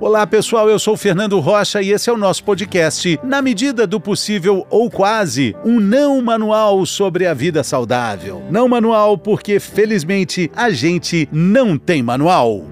Olá pessoal, eu sou Fernando Rocha e esse é o nosso podcast, na medida do possível ou quase, um não manual sobre a vida saudável. Não manual porque felizmente a gente não tem manual.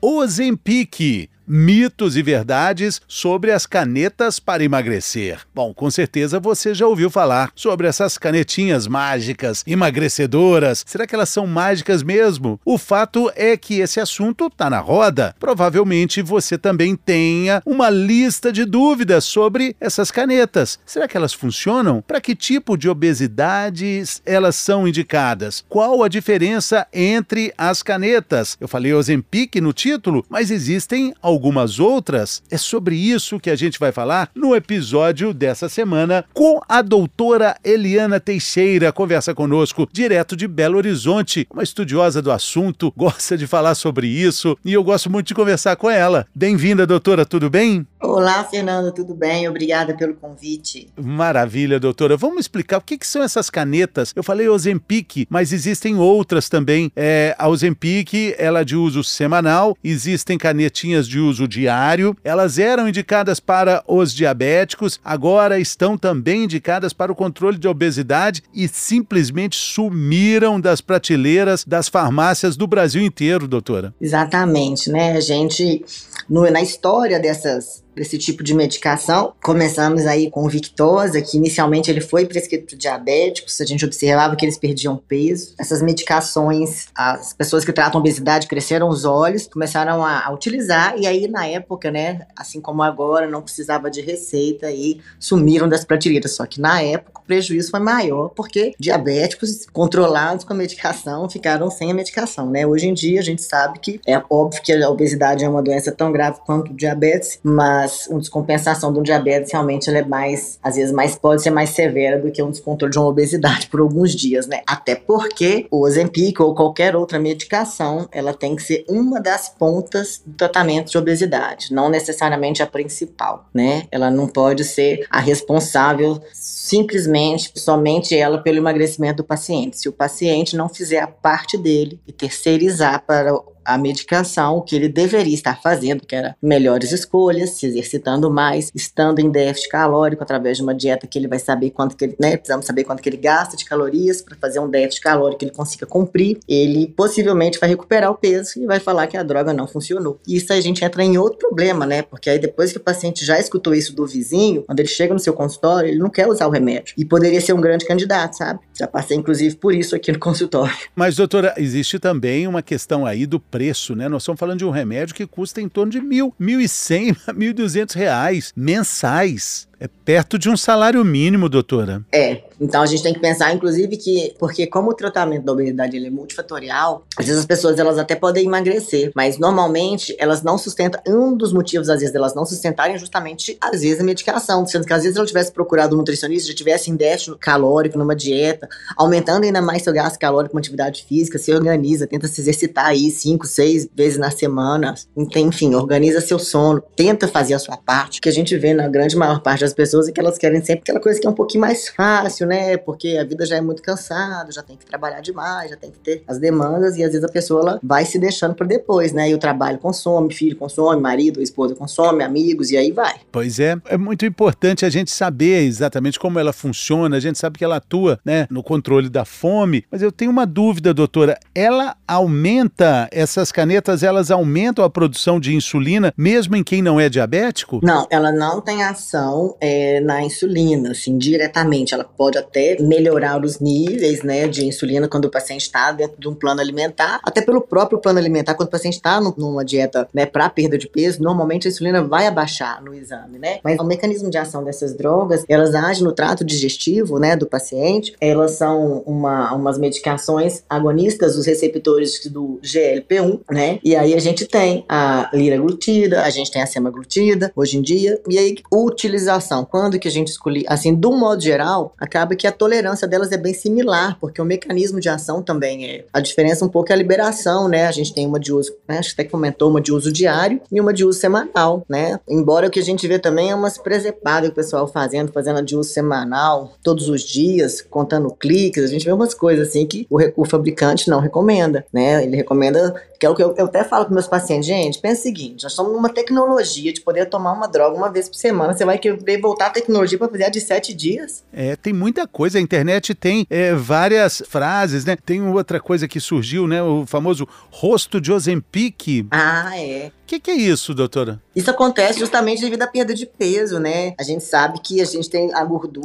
Ozempic mitos e verdades sobre as canetas para emagrecer. Bom, com certeza você já ouviu falar sobre essas canetinhas mágicas, emagrecedoras. Será que elas são mágicas mesmo? O fato é que esse assunto está na roda. Provavelmente você também tenha uma lista de dúvidas sobre essas canetas. Será que elas funcionam? Para que tipo de obesidades elas são indicadas? Qual a diferença entre as canetas? Eu falei Ozempic no título, mas existem algumas algumas outras, é sobre isso que a gente vai falar no episódio dessa semana com a doutora Eliana Teixeira. Conversa conosco direto de Belo Horizonte, uma estudiosa do assunto, gosta de falar sobre isso e eu gosto muito de conversar com ela. Bem-vinda, doutora, tudo bem? Olá, Fernando, tudo bem? Obrigada pelo convite. Maravilha, doutora. Vamos explicar o que, que são essas canetas. Eu falei Ozempic, mas existem outras também. É, a Ozempic, ela é de uso semanal, existem canetinhas de uso diário. Elas eram indicadas para os diabéticos, agora estão também indicadas para o controle de obesidade e simplesmente sumiram das prateleiras das farmácias do Brasil inteiro, doutora. Exatamente, né? A gente, no, na história dessas desse tipo de medicação. Começamos aí com o Victosa, que inicialmente ele foi prescrito para diabéticos, a gente observava que eles perdiam peso. Essas medicações, as pessoas que tratam obesidade cresceram os olhos, começaram a, a utilizar, e aí na época, né, assim como agora, não precisava de receita e sumiram das prateleiras. Só que na época o prejuízo foi maior, porque diabéticos controlados com a medicação ficaram sem a medicação, né? Hoje em dia a gente sabe que é óbvio que a obesidade é uma doença tão grave quanto o diabetes, mas mas uma descompensação de um diabetes realmente ela é mais, às vezes, mais pode ser mais severa do que um descontrole de uma obesidade por alguns dias, né? Até porque o Ozempic ou qualquer outra medicação, ela tem que ser uma das pontas do tratamento de obesidade, não necessariamente a principal, né? Ela não pode ser a responsável simplesmente, somente ela pelo emagrecimento do paciente. Se o paciente não fizer a parte dele e terceirizar para a medicação, o que ele deveria estar fazendo, que era melhores escolhas, se exercitando mais, estando em déficit calórico através de uma dieta que ele vai saber quanto que ele, né, precisamos saber quanto que ele gasta de calorias para fazer um déficit calórico que ele consiga cumprir, ele possivelmente vai recuperar o peso e vai falar que a droga não funcionou. E isso a gente entra em outro problema, né? Porque aí depois que o paciente já escutou isso do vizinho, quando ele chega no seu consultório, ele não quer usar o remédio. E poderia ser um grande candidato, sabe? Já passei inclusive por isso aqui no consultório. Mas doutora, existe também uma questão aí do preço, né? Nós estamos falando de um remédio que custa em torno de mil, mil e cem, mil e duzentos reais mensais. É perto de um salário mínimo, doutora. É. Então a gente tem que pensar, inclusive, que porque como o tratamento da obesidade ele é multifatorial, às vezes as pessoas elas até podem emagrecer, mas normalmente elas não sustentam. Um dos motivos, às vezes, delas não sustentarem é justamente, às vezes, a medicação. Sendo que às vezes ela tivesse procurado um nutricionista, já tivesse em déficit calórico numa dieta, aumentando ainda mais seu gasto calórico com atividade física, se organiza, tenta se exercitar aí cinco, seis vezes na semana, enfim, organiza seu sono, tenta fazer a sua parte, que a gente vê na grande maior parte das as pessoas e que elas querem sempre aquela coisa que é um pouquinho mais fácil, né? Porque a vida já é muito cansada, já tem que trabalhar demais, já tem que ter as demandas e às vezes a pessoa ela vai se deixando para depois, né? E o trabalho consome, filho consome, marido, esposa consome, amigos e aí vai. Pois é, é muito importante a gente saber exatamente como ela funciona, a gente sabe que ela atua, né, no controle da fome, mas eu tenho uma dúvida, doutora, ela aumenta essas canetas, elas aumentam a produção de insulina mesmo em quem não é diabético? Não, ela não tem ação é, na insulina, assim, diretamente. Ela pode até melhorar os níveis, né, de insulina quando o paciente está dentro de um plano alimentar, até pelo próprio plano alimentar, quando o paciente está numa dieta, né, para perda de peso, normalmente a insulina vai abaixar no exame, né? Mas o mecanismo de ação dessas drogas, elas agem no trato digestivo, né, do paciente. Elas são uma, umas medicações agonistas dos receptores do GLP-1, né? E aí a gente tem a liraglutida, a gente tem a semaglutida, hoje em dia, e aí utilização quando que a gente escolhe, assim, do modo geral, acaba que a tolerância delas é bem similar, porque o mecanismo de ação também é. A diferença um pouco é a liberação, né? A gente tem uma de uso, né? Acho que até comentou, uma de uso diário e uma de uso semanal, né? Embora o que a gente vê também é umas presepadas que o pessoal fazendo, fazendo a de uso semanal todos os dias, contando Cliques, a gente vê umas coisas assim que o, o fabricante não recomenda, né? Ele recomenda que é o que eu, eu até falo para meus pacientes, gente, pensa o seguinte, nós estamos numa tecnologia de poder tomar uma droga uma vez por semana, você vai querer voltar à tecnologia para fazer a de sete dias? É, tem muita coisa, a internet tem é, várias frases, né? Tem outra coisa que surgiu, né? O famoso rosto de Ozempic. Ah, é. O que, que é isso, doutora? Isso acontece justamente devido à perda de peso, né? A gente sabe que a gente tem a gordura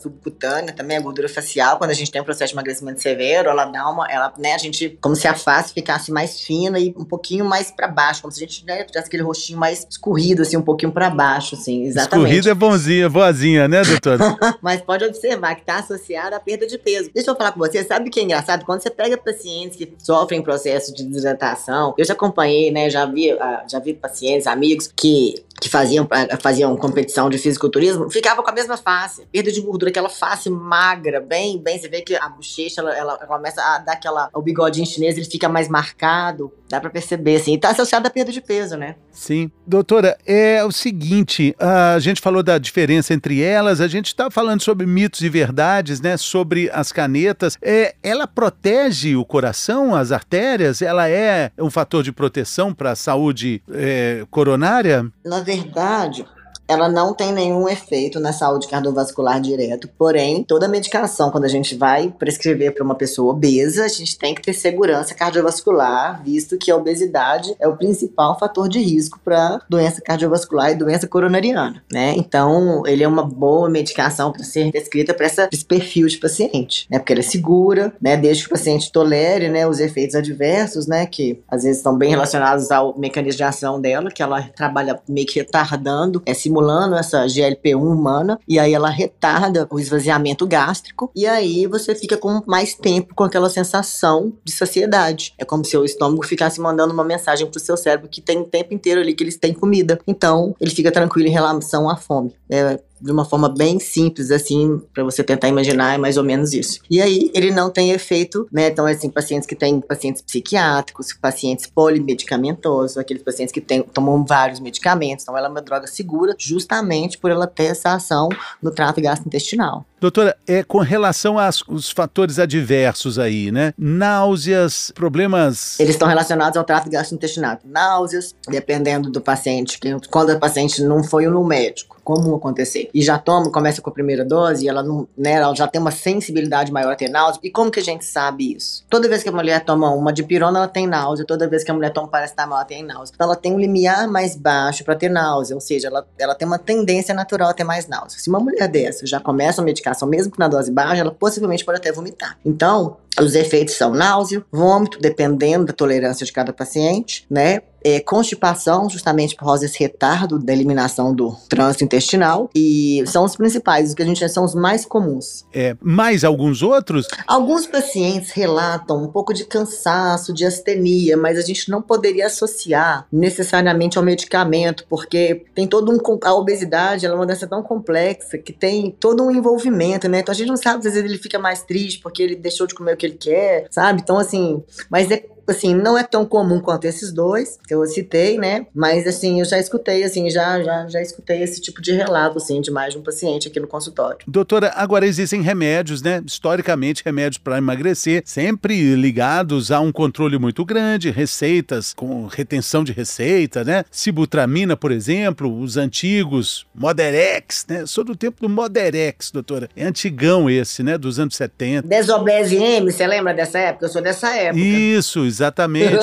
subcutânea, também a gordura facial, quando a gente tem um processo de emagrecimento severo, ela dá uma, ela, né, a gente, como se a face ficasse mais fina e um pouquinho mais para baixo, como se a gente né, tivesse aquele rostinho mais escorrido, assim, um pouquinho para baixo, assim, exatamente. Escorrido é bonzinha, boazinha, né, doutora? Mas pode observar que está associada à perda de peso. Deixa eu falar com você, sabe o que é engraçado? Quando você pega pacientes que sofrem processo de desidratação, eu já acompanhei, né, já vi, ah, já vi pacientes, amigos que que faziam, ah, faziam competição de fisiculturismo, ficava com a mesma face. Perda de gordura, aquela face magra, bem, bem. Você vê que a bochecha, ela, ela, começa a dar aquela. O bigodinho chinês, ele fica mais marcado. Dá pra perceber, assim. E tá associado à perda de peso, né? Sim. Doutora, é o seguinte: a gente falou da diferença entre elas, a gente tá falando sobre mitos e verdades, né? Sobre as canetas. É, ela protege o coração, as artérias? Ela é um fator de proteção para a saúde é, coronária? Na verdade, ela não tem nenhum efeito na saúde cardiovascular direto, porém, toda medicação, quando a gente vai prescrever para uma pessoa obesa, a gente tem que ter segurança cardiovascular, visto que a obesidade é o principal fator de risco para doença cardiovascular e doença coronariana, né? Então, ele é uma boa medicação para ser prescrita para esse perfil de paciente, né? Porque ela é segura, né? Desde que o paciente tolere, né, os efeitos adversos, né, que às vezes estão bem relacionados ao mecanismo de ação dela, que ela trabalha meio que retardando, simulando estimulando essa GLP-1 humana e aí ela retarda o esvaziamento gástrico e aí você fica com mais tempo com aquela sensação de saciedade. É como se o estômago ficasse mandando uma mensagem pro seu cérebro que tem o tempo inteiro ali que eles têm comida. Então, ele fica tranquilo em relação à fome. É, de uma forma bem simples, assim, para você tentar imaginar, é mais ou menos isso. E aí, ele não tem efeito, né? Então, assim, pacientes que têm pacientes psiquiátricos, pacientes polimedicamentosos, aqueles pacientes que tomam vários medicamentos. Então, ela é uma droga segura justamente por ela ter essa ação no trato gastrointestinal. Doutora, é com relação aos fatores adversos aí, né? Náuseas, problemas. Eles estão relacionados ao trato gastrointestinal. Náuseas, dependendo do paciente, quando o paciente não foi no médico comum acontecer. E já toma, começa com a primeira dose, e ela não, né, ela já tem uma sensibilidade maior a ter náusea. E como que a gente sabe isso? Toda vez que a mulher toma uma de pirona, ela tem náusea. Toda vez que a mulher toma paracetamol, ela tem náusea. Então ela tem um limiar mais baixo para ter náusea, ou seja, ela, ela tem uma tendência natural a ter mais náusea. Se uma mulher dessa já começa a medicação, mesmo que na dose baixa, ela possivelmente pode até vomitar. Então, os efeitos são náusea, vômito, dependendo da tolerância de cada paciente, né? É, constipação, justamente por causa desse retardo da eliminação do trânsito intestinal. E são os principais, os que a gente são os mais comuns. É, mais alguns outros? Alguns pacientes relatam um pouco de cansaço, de astenia, mas a gente não poderia associar necessariamente ao medicamento, porque tem todo um. A obesidade é uma doença tão complexa que tem todo um envolvimento, né? Então a gente não sabe, às vezes ele fica mais triste porque ele deixou de comer que ele quer, sabe? Então, assim, mas é assim, não é tão comum quanto esses dois que eu citei, né? Mas assim, eu já escutei, assim, já, já, já escutei esse tipo de relato, assim, de mais de um paciente aqui no consultório. Doutora, agora existem remédios, né? Historicamente, remédios para emagrecer, sempre ligados a um controle muito grande, receitas com retenção de receita, né? Sibutramina, por exemplo, os antigos Moderex, né? Sou do tempo do Moderex, doutora. É antigão esse, né? Dos anos 70. Desobese M, você lembra dessa época? Eu sou dessa época. Isso, exatamente,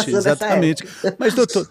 exatamente. Mas, doutor,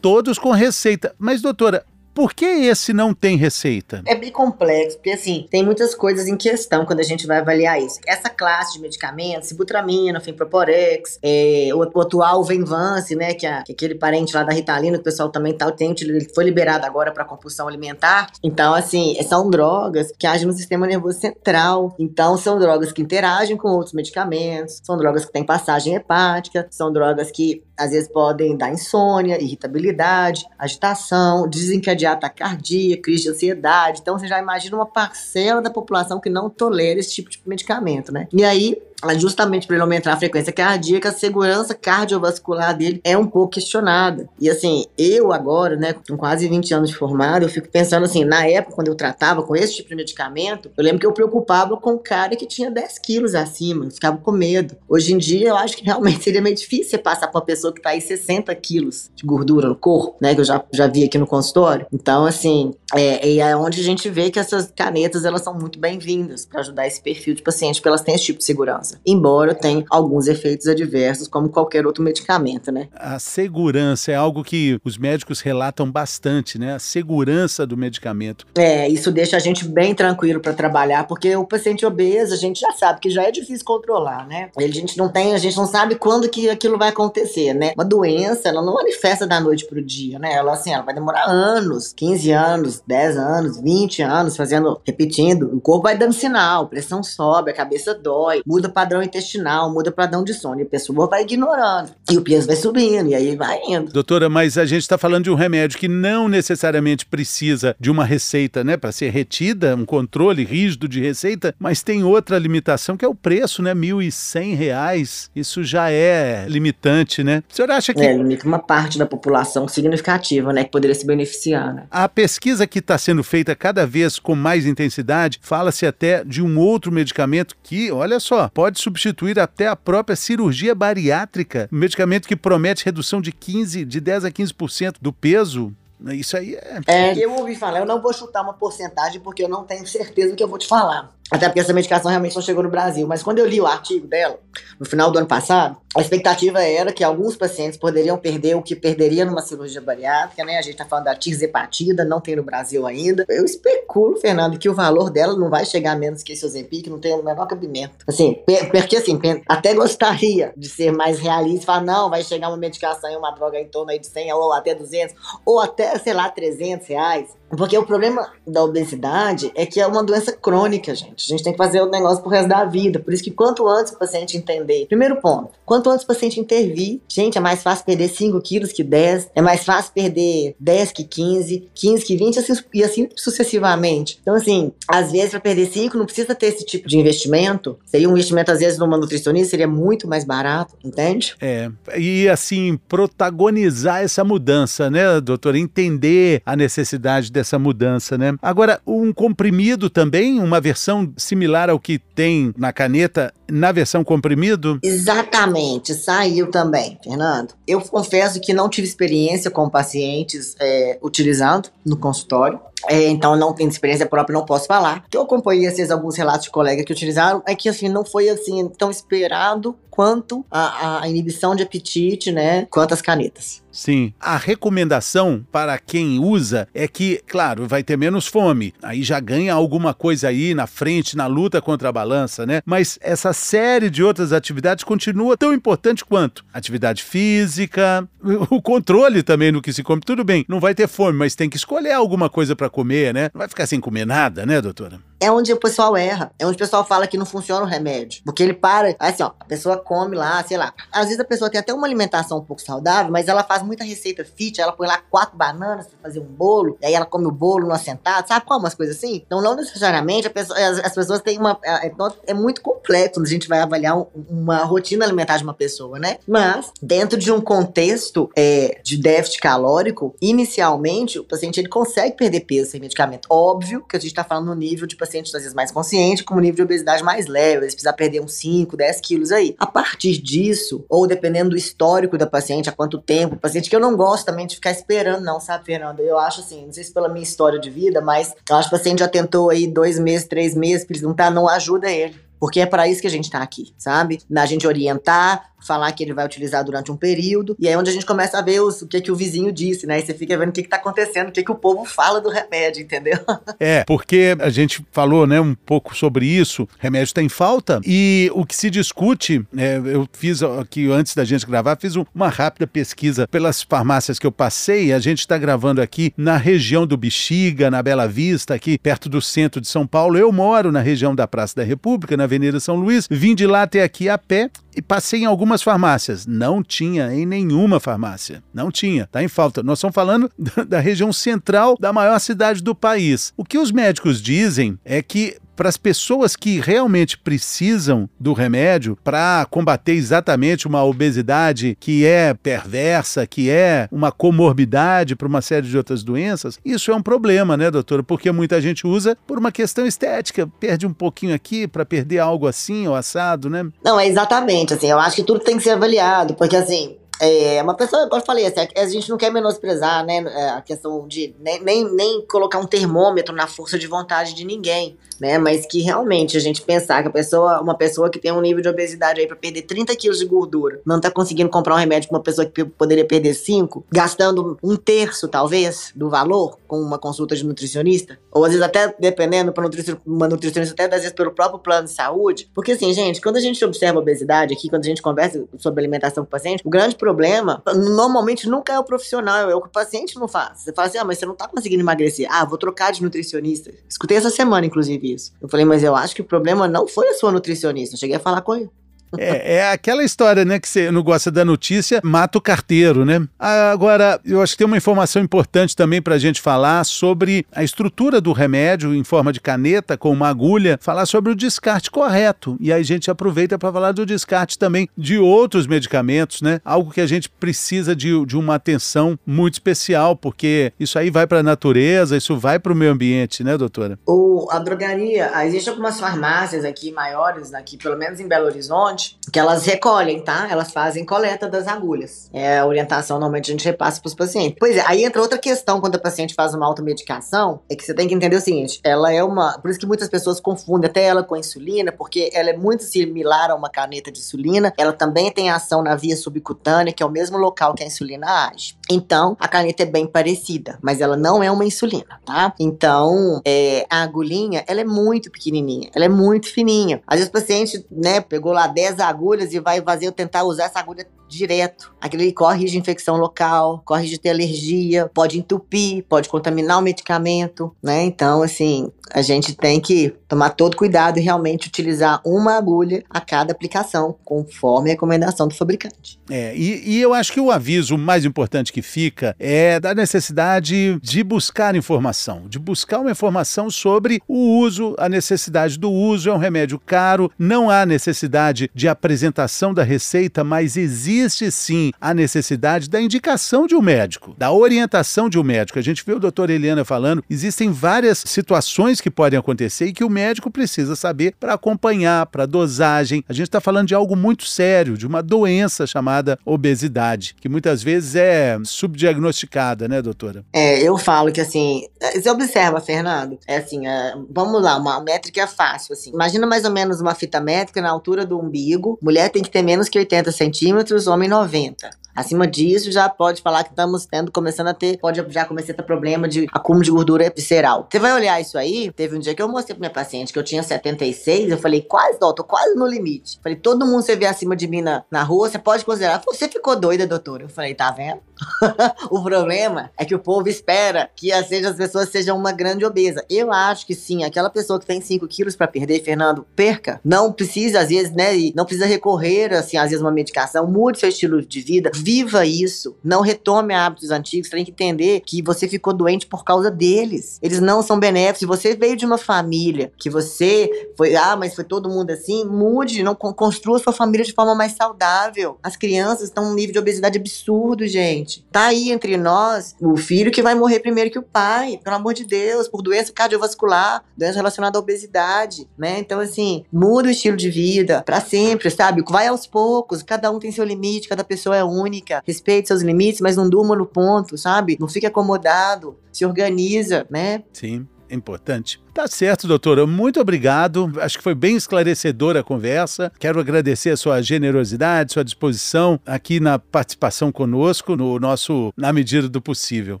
todos com receita. Mas, doutora, por que esse não tem receita? É bem complexo, porque assim, tem muitas coisas em questão quando a gente vai avaliar isso. Essa classe de medicamentos, sibutramina, fimproporex, é, o, o, atual Venvance, né, que é, é, aquele parente lá da Ritalina, que o pessoal também tá, tem, ele foi liberado agora para compulsão alimentar. Então, assim, são drogas que agem no sistema nervoso central. Então, são drogas que interagem com outros medicamentos, são drogas que têm passagem hepática, são drogas que às vezes podem dar insônia, irritabilidade, agitação, desencadear taquicardia, crise de ansiedade. Então você já imagina uma parcela da população que não tolera esse tipo de medicamento, né? E aí justamente para ele aumentar a frequência cardíaca, a segurança cardiovascular dele é um pouco questionada. E assim, eu agora, né, com quase 20 anos de formado, eu fico pensando assim, na época, quando eu tratava com esse tipo de medicamento, eu lembro que eu preocupava com um cara que tinha 10 quilos acima, ficava com medo. Hoje em dia, eu acho que realmente seria meio difícil você passar pra uma pessoa que tá aí 60 quilos de gordura no corpo, né, que eu já, já vi aqui no consultório. Então, assim, é, é onde a gente vê que essas canetas, elas são muito bem-vindas para ajudar esse perfil de paciente, porque elas têm esse tipo de segurança. Embora tenha alguns efeitos adversos, como qualquer outro medicamento, né? A segurança é algo que os médicos relatam bastante, né? A segurança do medicamento. É, isso deixa a gente bem tranquilo para trabalhar, porque o paciente obeso, a gente já sabe que já é difícil controlar, né? A gente não tem, a gente não sabe quando que aquilo vai acontecer, né? Uma doença, ela não manifesta da noite pro dia, né? Ela assim, ela vai demorar anos, 15 anos, 10 anos, 20 anos fazendo, repetindo. O corpo vai dando sinal, pressão sobe, a cabeça dói, muda padrão intestinal, muda o padrão de sono, e a pessoa vai ignorando. E o peso vai subindo, e aí vai indo. Doutora, mas a gente está falando de um remédio que não necessariamente precisa de uma receita, né, para ser retida, um controle rígido de receita, mas tem outra limitação que é o preço, né, R$ 1.100. Isso já é limitante, né? O senhor acha que... É, limita uma parte da população significativa, né, que poderia se beneficiar, né? A pesquisa que está sendo feita cada vez com mais intensidade, fala-se até de um outro medicamento que, olha só, pode substituir até a própria cirurgia bariátrica, um medicamento que promete redução de 15, de 10 a 15% do peso. Isso aí é... é. Eu ouvi falar, eu não vou chutar uma porcentagem porque eu não tenho certeza do que eu vou te falar. Até porque essa medicação realmente não chegou no Brasil. Mas quando eu li o artigo dela, no final do ano passado, a expectativa era que alguns pacientes poderiam perder o que perderia numa cirurgia bariátrica, né? A gente tá falando da tirzepatida, não tem no Brasil ainda. Eu especulo, Fernando, que o valor dela não vai chegar menos que esse Ozempic, não tem o menor cabimento. Assim, porque assim, até gostaria de ser mais realista e falar, não, vai chegar uma medicação e uma droga em torno aí de 100 ou até 200, ou até, sei lá, 300 reais. Porque o problema da obesidade é que é uma doença crônica, gente. A gente tem que fazer o negócio pro resto da vida. Por isso que quanto antes o paciente entender. Primeiro ponto, quanto antes o paciente intervir. Gente, é mais fácil perder 5 quilos que 10. É mais fácil perder 10 que 15, 15 que 20 assim, e assim sucessivamente. Então, assim, às vezes para perder 5 não precisa ter esse tipo de investimento. Seria um investimento, às vezes, numa nutricionista, seria muito mais barato, entende? É. E, assim, protagonizar essa mudança, né, doutor? Entender a necessidade dessa mudança, né? Agora, um comprimido também, uma versão similar ao que tem na caneta, na versão comprimido? Exatamente, saiu também, Fernando. Eu confesso que não tive experiência com pacientes é, utilizando no consultório. É, então não tenho experiência própria, não posso falar. Que eu acompanhei esses alguns relatos de colegas que utilizaram, é que assim, não foi assim tão esperado quanto a, a inibição de apetite, né? Quanto as canetas. Sim. A recomendação para quem usa é que, claro, vai ter menos fome. Aí já ganha alguma coisa aí na frente, na luta contra a balança, né? Mas essa série de outras atividades continua tão importante quanto atividade física, o controle também no que se come. Tudo bem, não vai ter fome, mas tem que escolher alguma coisa para comer, né? Não vai ficar sem comer nada, né, doutora? É onde o pessoal erra. É onde o pessoal fala que não funciona o remédio. Porque ele para, assim, ó, a pessoa come lá, sei lá. Às vezes a pessoa tem até uma alimentação um pouco saudável, mas ela faz muita receita fit, ela põe lá quatro bananas pra fazer um bolo, e aí ela come o bolo no assentado, sabe como? Umas coisas assim? Então, não necessariamente pessoa, as, as, pessoas têm uma. É, então, é muito complexo quando a gente vai avaliar um, uma rotina alimentar de uma pessoa, né? Mas, dentro de um contexto é, de déficit calórico, inicialmente, o paciente ele consegue perder peso sem medicamento. Óbvio que a gente tá falando no nível de pacientes às vezes mais consciente, com um nível de obesidade mais leve, às vezes precisa perder uns 5, 10 quilos aí. A partir disso, ou dependendo do histórico da paciente, há quanto tempo, paciente que eu não gosto também de ficar esperando, não, sabe, Fernanda? Eu acho assim, não sei se pela minha história de vida, mas eu acho que o paciente já tentou aí dois meses, três meses, não tá, não ajuda ele. Porque é para isso que a gente tá aqui, sabe? Na gente orientar, falar que ele vai utilizar durante um período, e aí é onde a gente começa a ver os, o que, que o vizinho disse, né? E você fica vendo o que, que tá acontecendo, o que, que o povo fala do remédio, entendeu? É, porque a gente falou, né, um pouco sobre isso, remédio está em falta, e o que se discute, é, eu fiz aqui, antes da gente gravar, fiz uma rápida pesquisa pelas farmácias que eu passei, a gente está gravando aqui na região do Bexiga, na Bela Vista, aqui perto do centro de São Paulo, eu moro na região da Praça da República, na Avenida São Luís, vim de lá até aqui a pé, e passei em algumas farmácias. Não tinha em nenhuma farmácia. Não tinha. Está em falta. Nós estamos falando da região central da maior cidade do país. O que os médicos dizem é que para as pessoas que realmente precisam do remédio para combater exatamente uma obesidade que é perversa, que é uma comorbidade para uma série de outras doenças, isso é um problema, né, doutora? Porque muita gente usa por uma questão estética, perde um pouquinho aqui para perder algo assim ou assado, né? Não, é exatamente, assim, eu acho que tudo tem que ser avaliado, porque assim, é, uma pessoa, igual eu falei, assim, a gente não quer menosprezar, né, a questão de nem, nem, nem colocar um termômetro na força de vontade de ninguém né? Mas que realmente a gente pensar que a pessoa, uma pessoa que tem um nível de obesidade aí para perder 30 quilos de gordura, não tá conseguindo comprar um remédio para uma pessoa que poderia perder 5, gastando um terço, talvez, do valor com uma consulta de nutricionista, ou às vezes até dependendo para uma nutricionista, até às vezes pelo próprio plano de saúde. Porque assim, gente, quando a gente observa a obesidade aqui, quando a gente conversa sobre alimentação com o paciente, o grande problema normalmente nunca é o profissional, é o que o paciente não faz. Você fala assim, ah, mas você não tá conseguindo emagrecer. Ah, vou trocar de nutricionista. Escutei essa semana, inclusive isso. Eu falei, mas eu acho que o problema não foi a sua nutricionista. Eu cheguei a falar com ele. É, é aquela história, né, que você não gosta da notícia, mata o carteiro, né? Agora, eu acho que tem uma informação importante também para a gente falar sobre a estrutura do remédio em forma de caneta com uma agulha, falar sobre o descarte correto. E aí a gente aproveita para falar do descarte também de outros medicamentos, né? Algo que a gente precisa de, de uma atenção muito especial, porque isso aí vai para a natureza, isso vai para o meio ambiente, né, doutora? O, a drogaria, existem algumas farmácias aqui maiores, aqui pelo menos em Belo Horizonte, que elas recolhem, tá? Elas fazem coleta das agulhas. É a orientação, normalmente a gente repassa para os pacientes. Pois é, aí entra outra questão quando a paciente faz uma automedicação, é que você tem que entender o seguinte, ela é uma, por isso que muitas pessoas confundem até ela com a insulina, porque ela é muito similar a uma caneta de insulina, ela também tem ação na via subcutânea, que é o mesmo local que a insulina age. Então, a caneta é bem parecida, mas ela não é uma insulina, tá? Então, é, a agulhinha, ela é muito pequenininha, ela é muito fininha. Às vezes o paciente, né, pegou lá 10 10 agulhas e vai fazer eu tentar usar essa agulha direto. Aquilo ali corre de infecção local, corre de ter alergia, pode entupir, pode contaminar o medicamento, né? Então, assim, a gente tem que tomar todo cuidado e realmente utilizar uma agulha a cada aplicação, conforme a recomendação do fabricante. É, e, e eu acho que o aviso mais importante que fica é da necessidade de buscar informação, de buscar uma informação sobre o uso, a necessidade do uso. É um remédio caro, não há necessidade de apresentação da receita, mas existe sim a necessidade da indicação de um médico, da orientação de um médico. A gente viu o doutor Eliana falando, existem várias situações que podem acontecer e que o médico precisa saber para acompanhar, para dosagem. A gente está falando de algo muito sério, de uma doença chamada obesidade, que muitas vezes é subdiagnosticada, né, doutora? É, eu falo que assim, você observa, Fernando, é assim, é, vamos lá, uma métrica fácil, assim. Imagina mais ou menos uma fita métrica na altura do umbigo Mulher tem que ter menos que 80 centímetros, homem 90. Acima disso, já pode falar que estamos tendo, começando a ter, pode já começar a ter problema de acúmulo de gordura visceral. Você vai olhar isso aí, teve um dia que eu mostrei pra minha paciente que eu tinha 76, eu falei, quase, doutor, quase no limite. Falei, todo mundo você vê acima de mim na, na rua, você pode considerar, você ficou doida, doutora? Eu falei, tá vendo? o problema é que o povo espera que as, as pessoas sejam uma grande obesa. Eu acho que sim, aquela pessoa que tem 5 quilos para perder, Fernando, perca. Não precisa, às vezes, né, não precisa recorrer, assim, às vezes, uma medicação, mude seu estilo de vida, viva isso. Não retome hábitos antigos. Você tem que entender que você ficou doente por causa deles. Eles não são benéficos. Se você veio de uma família que você foi, ah, mas foi todo mundo assim, mude, não construa sua família de forma mais saudável. As crianças estão num nível de obesidade absurdo, gente. Tá aí entre nós o filho que vai morrer primeiro que o pai, pelo amor de Deus, por doença cardiovascular, doença relacionada à obesidade, né? Então, assim, muda o estilo de vida para sempre, sabe? Vai aos poucos, cada um tem seu limite, cada pessoa é única respeite seus limites, mas não durma no ponto, sabe? Não fique acomodado, se organiza, né? Sim, é importante. Tá certo, doutora. Muito obrigado. Acho que foi bem esclarecedora a conversa. Quero agradecer a sua generosidade, sua disposição aqui na participação conosco, no nosso Na Medida do Possível.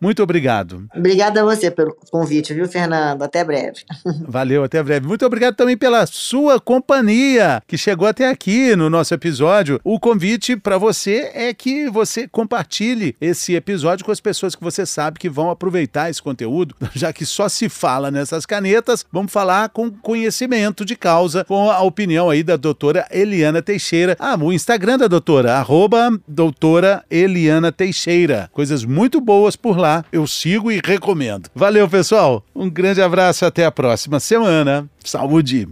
Muito obrigado. Obrigada a você pelo convite, viu, Fernando? Até breve. Valeu, até breve. Muito obrigado também pela sua companhia, que chegou até aqui no nosso episódio. O convite para você é que você compartilhe esse episódio com as pessoas que você sabe que vão aproveitar esse conteúdo, já que só se fala nessas canetas vamos falar com conhecimento de causa, com a opinião aí da doutora Eliana Teixeira. Ah, o Instagram da doutora, arroba doutora Eliana Teixeira. Coisas muito boas por lá, eu sigo e recomendo. Valeu, pessoal. Um grande abraço, até a próxima semana. Saúde!